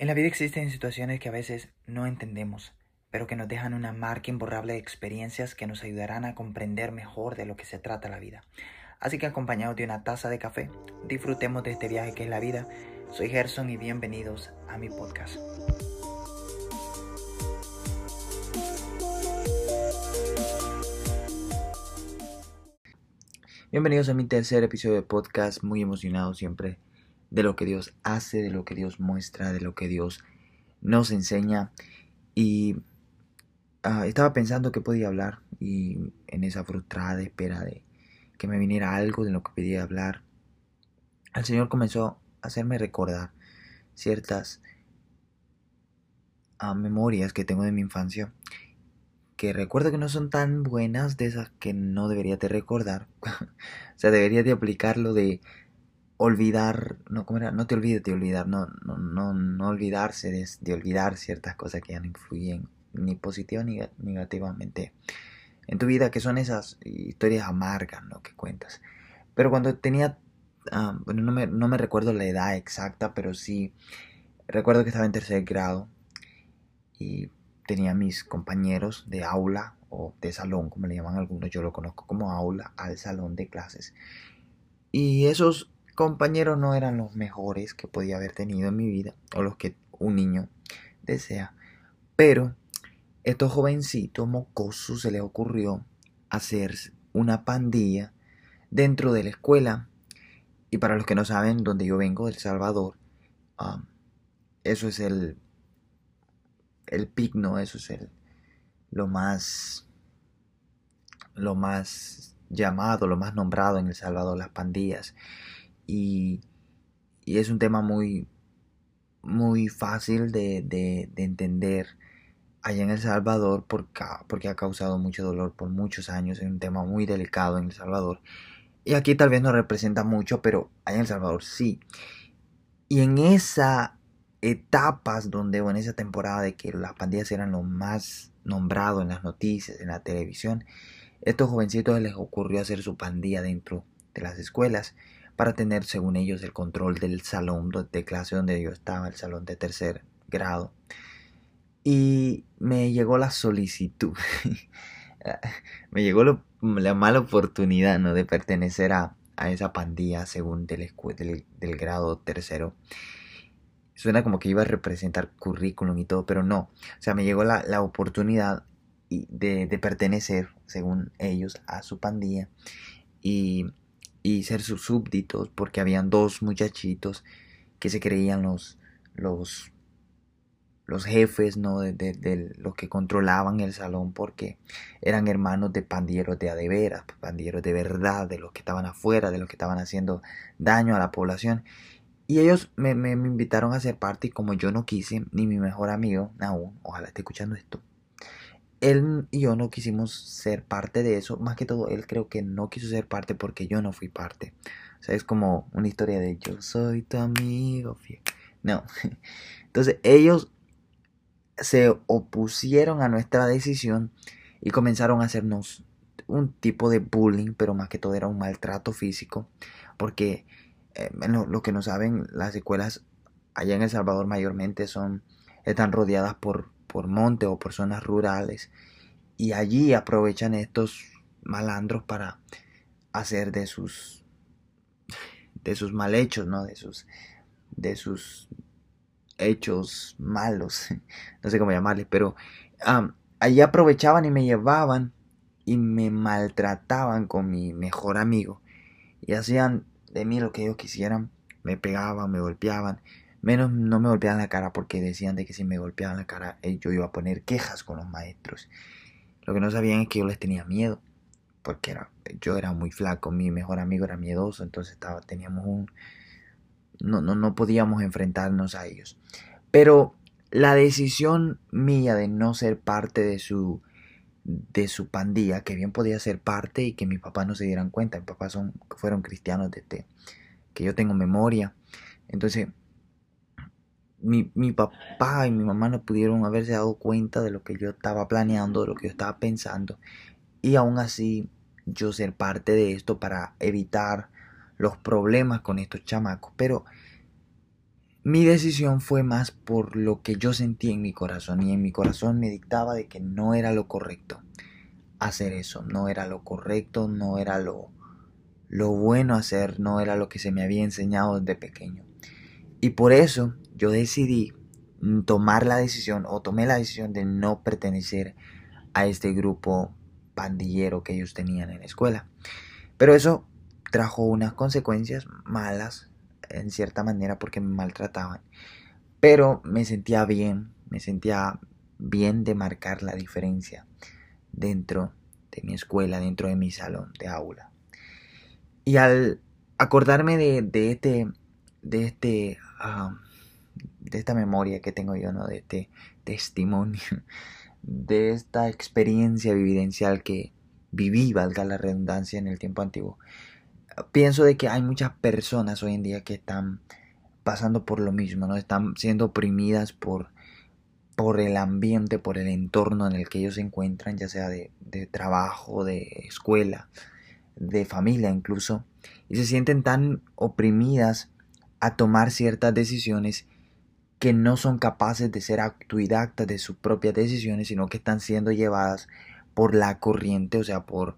En la vida existen situaciones que a veces no entendemos, pero que nos dejan una marca imborrable de experiencias que nos ayudarán a comprender mejor de lo que se trata la vida. Así que acompañados de una taza de café, disfrutemos de este viaje que es la vida. Soy Gerson y bienvenidos a mi podcast. Bienvenidos a mi tercer episodio de podcast, muy emocionado siempre de lo que Dios hace, de lo que Dios muestra, de lo que Dios nos enseña. Y ah, estaba pensando que podía hablar y en esa frustrada espera de que me viniera algo de lo que pedía hablar, el Señor comenzó a hacerme recordar ciertas ah, memorias que tengo de mi infancia que recuerdo que no son tan buenas de esas que no debería de recordar. o sea, debería de aplicarlo de olvidar, no, ¿cómo era? No te olvides de olvidar, no, no, no, no olvidarse de, olvidar ciertas cosas que ya no influyen ni positiva ni negativamente en tu vida, que son esas historias amargas, ¿no? Que cuentas. Pero cuando tenía, ah, bueno, no me, no me recuerdo la edad exacta, pero sí recuerdo que estaba en tercer grado y tenía mis compañeros de aula o de salón, como le llaman algunos, yo lo conozco como aula, al salón de clases. Y esos compañeros no eran los mejores que podía haber tenido en mi vida o los que un niño desea. Pero estos jovencitos mocosos se les ocurrió hacer una pandilla dentro de la escuela. Y para los que no saben, donde yo vengo, del Salvador, um, eso es el, el pigno, eso es el, lo más, lo más llamado, lo más nombrado en El Salvador, las pandillas y, es un tema muy, muy fácil de, entender allá en El Salvador porque, porque ha causado mucho dolor por muchos años. Es un tema muy delicado en El Salvador. Y aquí tal vez no representa mucho, pero allá en El Salvador sí. Y en esa etapas donde, o en esa temporada de que las pandillas eran lo más nombrado en las noticias, en la televisión, estos jovencitos les ocurrió hacer su pandilla dentro de las escuelas para tener, según ellos, el control del salón de clase donde yo estaba, el salón de tercer grado. Y me llegó la solicitud, me llegó la mala oportunidad ¿no? de pertenecer a, esa pandilla según del, del, grado tercero. Suena como que iba a representar currículum y todo, pero no. O sea, me llegó la, la oportunidad de, de pertenecer, según ellos, a su pandilla. Y y ser sus súbditos porque habían dos muchachitos que se creían los los los jefes no de, los que controlaban el salón porque eran hermanos de pandilleros de adeveras pandilleros de verdad de los que estaban afuera de los que estaban haciendo daño a la población. Y ellos me, me, me invitaron a ser parte y como yo no quise ni mi mejor amigo aún ojalá esté escuchando esto él y yo no quisimos ser parte de eso. Más que todo, él creo que no quiso ser parte porque yo no fui parte. O sea, es como una historia de yo soy tu amigo No. Entonces, ellos se opusieron a nuestra decisión y comenzaron a hacernos un tipo de bullying, pero más que todo era un maltrato físico. Porque, eh, lo que no saben, las escuelas allá en El Salvador mayormente son, están rodeadas por por monte o por zonas rurales y allí aprovechan estos malandros para hacer de sus de sus mal hechos, ¿no? De sus de sus hechos malos, no sé cómo llamarles, pero allí aprovechaban y me llevaban y me maltrataban con mi mejor amigo y hacían de mí lo que ellos quisieran, me pegaban, me golpeaban Menos no me golpeaban la cara porque decían de que si me golpeaban la cara eh, yo iba a poner quejas con los maestros. Lo que no sabían es que yo les tenía miedo. Porque era, yo era muy flaco, mi mejor amigo era miedoso, entonces estaba, teníamos un... No, no, no podíamos enfrentarnos a ellos. Pero la decisión mía de no ser parte de su de su pandilla, que bien podía ser parte y que mis papás no se dieran cuenta. Mis papás son, fueron cristianos desde que yo tengo memoria. Entonces, mi, mi, papá y mi mamá no pudieron haberse dado cuenta de lo que yo estaba planeando, de lo que yo estaba pensando. Y aún así yo ser parte de esto para evitar los problemas con estos chamacos. Pero mi decisión fue más por lo que yo sentí en mi corazón y en mi corazón me dictaba de que no era lo correcto hacer eso, no era lo correcto, no era lo, lo bueno hacer, no era lo que se me había enseñado desde pequeño. Y por eso yo decidí tomar la decisión o tomé la decisión de no pertenecer a este grupo pandillero que ellos tenían en la escuela. Pero eso trajo unas consecuencias malas en cierta manera porque me maltrataban. Pero me sentía bien, me sentía bien de marcar la diferencia dentro de mi escuela, dentro de mi salón de aula. Y al acordarme de, de este, de este, ah, de esta memoria que tengo yo, ¿no? De este testimonio, de esta experiencia vivencial que viví, valga la redundancia, en el tiempo antiguo, pienso de que hay muchas personas hoy en día que están pasando por lo mismo, ¿no? Están siendo oprimidas por, por el ambiente, por el entorno en el que ellos se encuentran, ya sea de, de trabajo, de escuela, de familia incluso, y se sienten tan oprimidas a tomar ciertas decisiones que no son capaces de ser autodidactas de sus propias decisiones, sino que están siendo llevadas por la corriente, o sea, por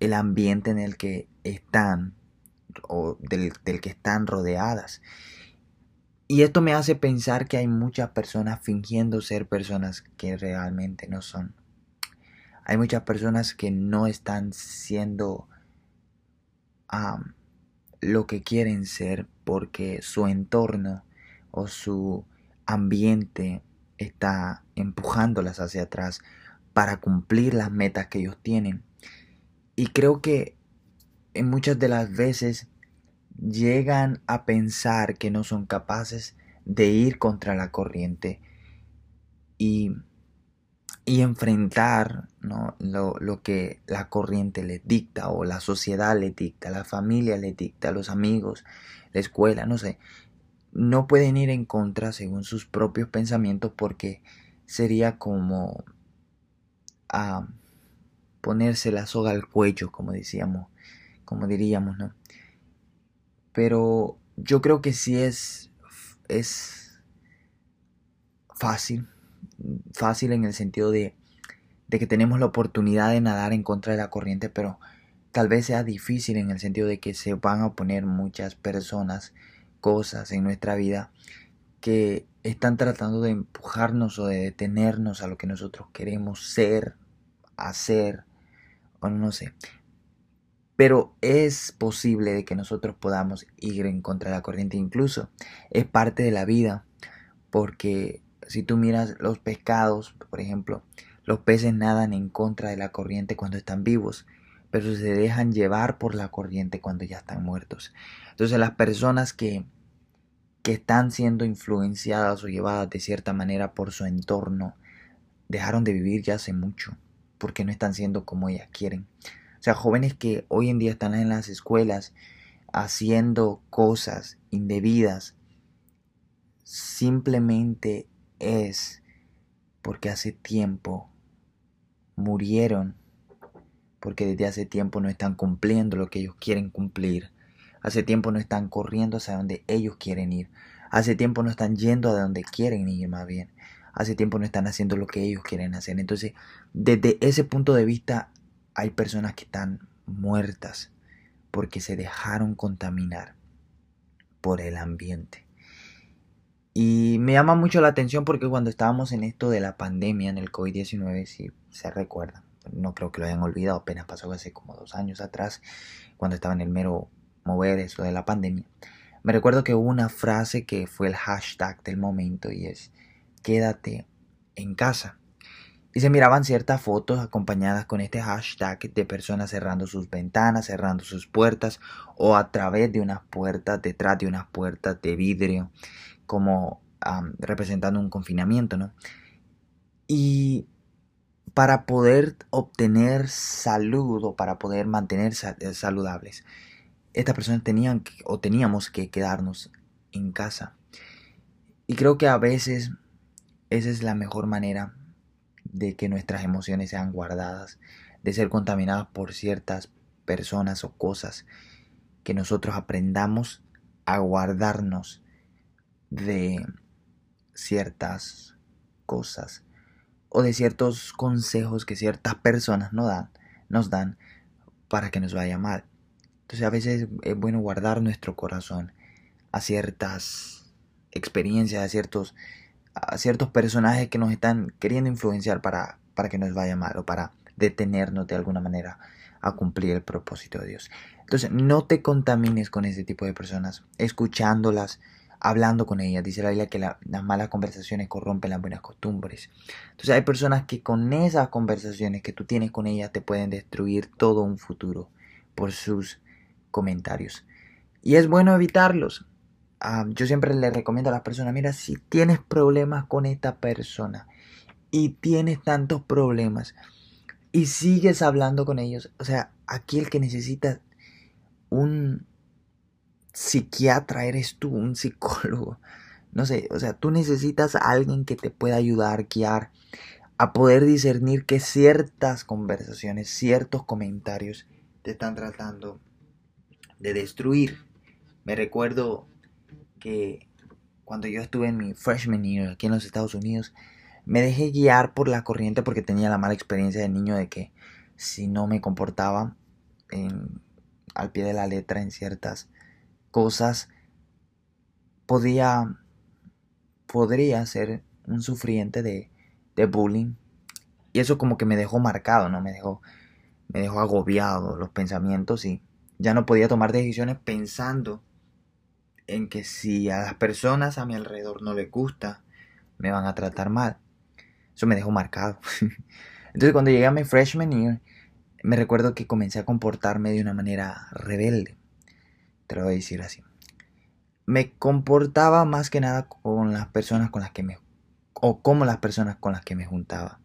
el ambiente en el que están o del, que están rodeadas. Y esto me hace pensar que hay muchas personas fingiendo ser personas que realmente no son. Hay muchas personas que no están siendo lo que quieren ser porque su entorno o su ambiente está empujándolas hacia atrás para cumplir las metas que ellos tienen. Y creo que en muchas de las veces llegan a pensar que no son capaces de ir contra la corriente y, y enfrentar ¿no? lo, lo, que la corriente les dicta o la sociedad les dicta, la familia les dicta, los amigos, la escuela, no sé. No pueden ir en contra según sus propios pensamientos porque sería como a ponerse la soga al cuello, como decíamos como diríamos, ¿no? Pero yo creo que sí es, es fácil, fácil en el sentido de, de que tenemos la oportunidad de nadar en contra de la corriente, pero tal vez sea difícil en el sentido de que se van a oponer muchas personas, cosas en nuestra vida que están tratando de empujarnos o de detenernos a lo que nosotros queremos ser, hacer, o no sé. Pero es posible de que nosotros podamos ir en contra de la corriente. Incluso es parte de la vida. Porque si tú miras los pescados, por ejemplo, los peces nadan en contra de la corriente cuando están vivos. Pero se dejan llevar por la corriente cuando ya están muertos. Entonces las personas que, que están siendo influenciadas o llevadas de cierta manera por su entorno, dejaron de vivir ya hace mucho. Porque no están siendo como ellas quieren. O sea, jóvenes que hoy en día están en las escuelas haciendo cosas indebidas, simplemente es porque hace tiempo murieron, porque desde hace tiempo no están cumpliendo lo que ellos quieren cumplir, hace tiempo no están corriendo hacia donde ellos quieren ir, hace tiempo no están yendo a donde quieren ir más bien, hace tiempo no están haciendo lo que ellos quieren hacer. Entonces, desde ese punto de vista, hay personas que están muertas porque se dejaron contaminar por el ambiente. Y me llama mucho la atención porque cuando estábamos en esto de la pandemia, en el COVID-19, si se recuerdan, no creo que lo hayan olvidado, apenas pasó hace como dos años atrás, cuando estaba en el mero mover eso de la pandemia. Me recuerdo que hubo una frase que fue el hashtag del momento y es quédate en casa. Y se miraban ciertas fotos acompañadas con este hashtag de personas cerrando sus ventanas, cerrando sus puertas o a través de unas puertas, detrás de unas puertas de vidrio, como representando un confinamiento, ¿no? Y para poder obtener salud o para poder mantener saludables, estas personas tenían o teníamos que quedarnos en casa. Y creo que a veces esa es la mejor manera de que nuestras emociones sean guardadas, de ser contaminadas por ciertas personas o cosas, que nosotros aprendamos a guardarnos de ciertas cosas o de ciertos consejos que ciertas personas nos dan, nos dan para que nos vaya mal. Entonces a veces es bueno guardar nuestro corazón a ciertas experiencias, a ciertos, a ciertos personajes que nos están queriendo influenciar para, para que nos vaya mal o para detenernos de alguna manera a cumplir el propósito de Dios. Entonces no te contamines con ese tipo de personas, escuchándolas, hablando con ellas. Dice la Biblia que las malas conversaciones corrompen las buenas costumbres. Entonces hay personas que con esas conversaciones que tú tienes con ellas te pueden destruir todo un futuro por sus comentarios. Y es bueno evitarlos. Ah, yo siempre le recomiendo a las personas, mira, si tienes problemas con esta persona y tienes tantos problemas y sigues hablando con ellos, o sea, aquí el que necesita un psiquiatra eres tú, un psicólogo. No sé, o sea, tú necesitas a alguien que te pueda ayudar, guiar, a poder discernir que ciertas conversaciones, ciertos comentarios te están tratando de destruir. Me recuerdo que cuando yo estuve en mi freshman year aquí en los Estados Unidos, me dejé guiar por la corriente porque tenía la mala experiencia de niño de que si no me comportaba al pie de la letra en ciertas cosas, podía, podría ser un sufriente de, de bullying. Y eso como que me dejó marcado, ¿no? Me dejó, me dejó agobiado los pensamientos y ya no podía tomar decisiones pensando en que si a las personas a mi alrededor no les gusta, me van a tratar mal. Eso me dejó marcado. Entonces cuando llegué a mi freshman year, me recuerdo que comencé a comportarme de una manera rebelde te lo voy a decir así. Me comportaba más que nada con las personas con las que me... o como las personas con las que me juntaba.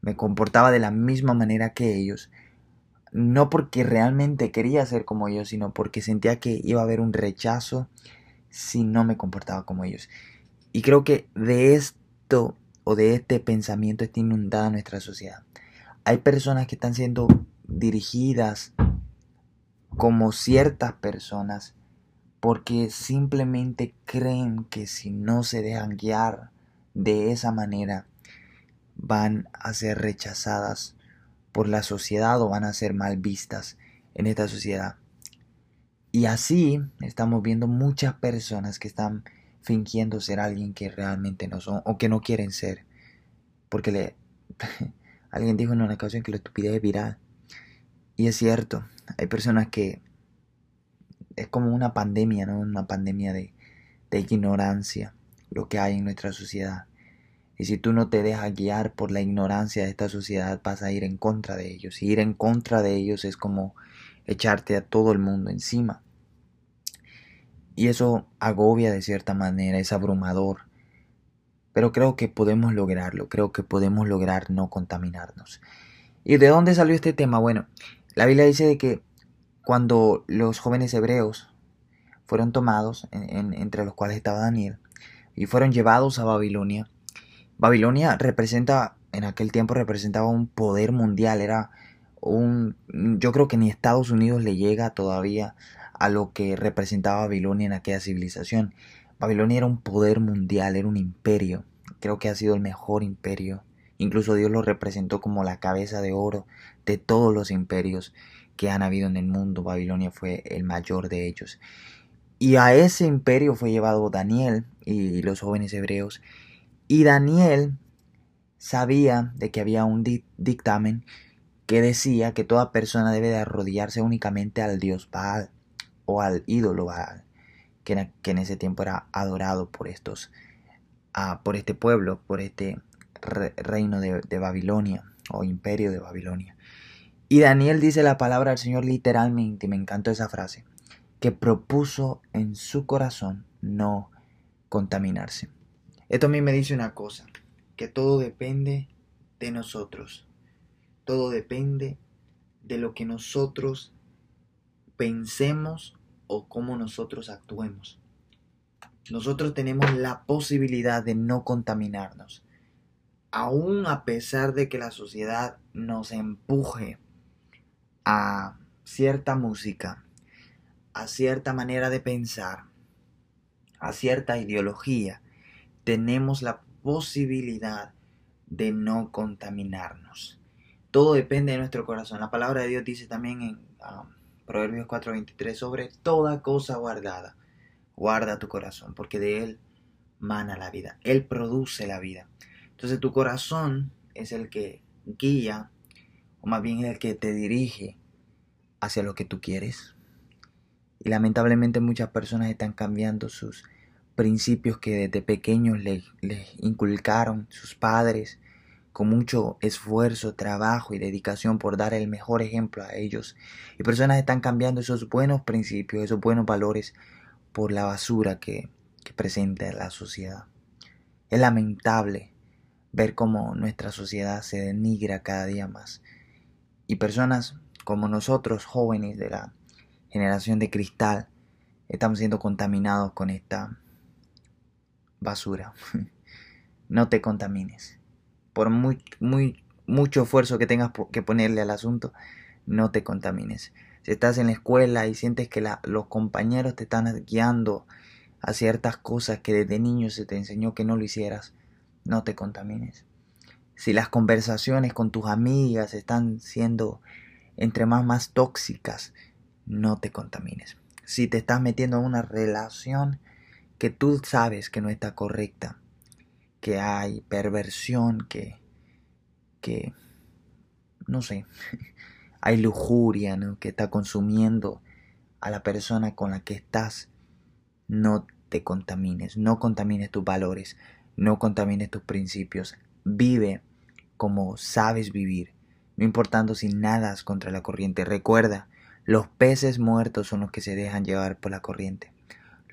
Me comportaba de la misma manera que ellos. No porque realmente quería ser como ellos, sino porque sentía que iba a haber un rechazo si no me comportaba como ellos. Y creo que de esto o de este pensamiento está inundada nuestra sociedad. Hay personas que están siendo dirigidas como ciertas personas porque simplemente creen que si no se dejan guiar de esa manera van a ser rechazadas por la sociedad o van a ser mal vistas en esta sociedad. Y así estamos viendo muchas personas que están fingiendo ser alguien que realmente no son o que no quieren ser. Porque le alguien dijo en una ocasión que la estupidez es viral. Y es cierto, hay personas que es como una pandemia, ¿no? Una pandemia de, de ignorancia, lo que hay en nuestra sociedad. Y si tú no te dejas guiar por la ignorancia de esta sociedad, vas a ir en contra de ellos. Y ir en contra de ellos es como echarte a todo el mundo encima. Y eso agobia de cierta manera, es abrumador. Pero creo que podemos lograrlo, creo que podemos lograr no contaminarnos. ¿Y de dónde salió este tema? Bueno, la Biblia dice de que cuando los jóvenes hebreos fueron tomados, entre los cuales estaba Daniel, y fueron llevados a Babilonia, Babilonia representa, en aquel tiempo representaba un poder mundial, era un, yo creo que ni Estados Unidos le llega todavía a lo que representaba Babilonia en aquella civilización. Babilonia era un poder mundial, era un imperio, creo que ha sido el mejor imperio Incluso Dios lo representó como la cabeza de oro de todos los imperios que han habido en el mundo. Babilonia fue el mayor de ellos. Y a ese imperio fue llevado Daniel y los jóvenes hebreos. Y Daniel sabía de que había un dictamen que decía que toda persona debe de arrodillarse únicamente al dios Baal o al ídolo Baal, que en, ese tiempo era adorado por estos, ah, por este pueblo, por este reino de, Babilonia o imperio de Babilonia. Y Daniel dice la palabra del Señor literalmente, me encantó esa frase, que propuso en su corazón no contaminarse. Esto a mí me dice una cosa, que todo depende de nosotros. Todo depende de lo que nosotros pensemos o cómo nosotros actuemos. Nosotros tenemos la posibilidad de no contaminarnos aún a pesar de que la sociedad nos empuje a cierta música, a cierta manera de pensar, a cierta ideología, tenemos la posibilidad de no contaminarnos. Todo depende de nuestro corazón. La palabra de Dios dice también en um, Proverbios 4:23 sobre toda cosa guardada. Guarda tu corazón, porque de él mana la vida. Él produce la vida. Entonces tu corazón es el que guía, o más bien el que te dirige hacia lo que tú quieres. Y lamentablemente muchas personas están cambiando sus principios que desde pequeños les, inculcaron sus padres con mucho esfuerzo, trabajo y dedicación por dar el mejor ejemplo a ellos. Y personas están cambiando esos buenos principios, esos buenos valores por la basura que, que presenta la sociedad. Es lamentable ver cómo nuestra sociedad se denigra cada día más. Y personas como nosotros, jóvenes de la generación de cristal, estamos siendo contaminados con esta basura. no te contamines. Por muy, muy, mucho esfuerzo que tengas que ponerle al asunto, no te contamines. Si estás en la escuela y sientes que los compañeros te están guiando a ciertas cosas que desde niño se te enseñó que no lo hicieras, no te contamines. Si las conversaciones con tus amigas están siendo entre más más tóxicas, no te contamines. Si te estás metiendo en una relación que tú sabes que no está correcta, que hay perversión, que, que, no sé, hay lujuria, ¿no? Que está consumiendo a la persona con la que estás, no te contamines, no contamines tus valores, no contamines tus principios, vive como sabes vivir, no importando si nadas contra la corriente. Recuerda, los peces muertos son los que se dejan llevar por la corriente.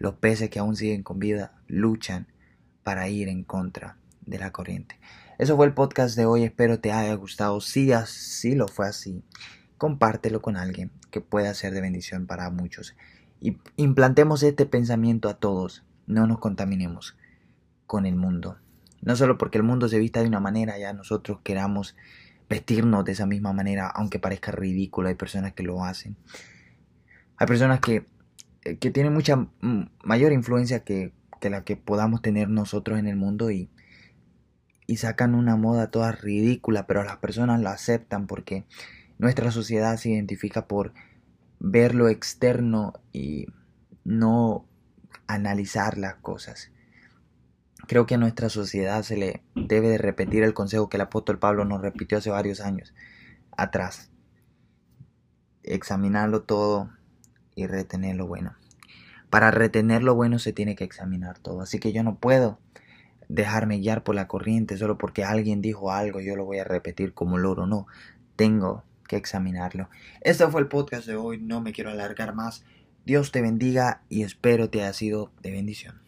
Los peces que aún siguen con vida luchan para ir en contra de la corriente. Eso fue el podcast de hoy, espero te haya gustado. Si así lo fue así, compártelo con alguien que pueda ser de bendición para muchos. Y implantemos este pensamiento a todos, no nos contaminemos con el mundo. No solo porque el mundo se vista de una manera, ya nosotros queramos vestirnos de esa misma manera, aunque parezca ridículo, hay personas que lo hacen. Hay personas que que tiene mucha mm, mayor influencia que, la que podamos tener nosotros en el mundo y, y sacan una moda toda ridícula, pero las personas la aceptan porque nuestra sociedad se identifica por ver lo externo y no analizar las cosas. Creo que a nuestra sociedad se le debe de repetir el consejo que el apóstol Pablo nos repitió hace varios años atrás. Examinarlo todo, y retener lo bueno. Para retener lo bueno se tiene que examinar todo. Así que yo no puedo dejarme guiar por la corriente solo porque alguien dijo algo, yo lo voy a repetir como loro. No, tengo que examinarlo. Este fue el podcast de hoy, no me quiero alargar más. Dios te bendiga y espero te haya sido de bendición.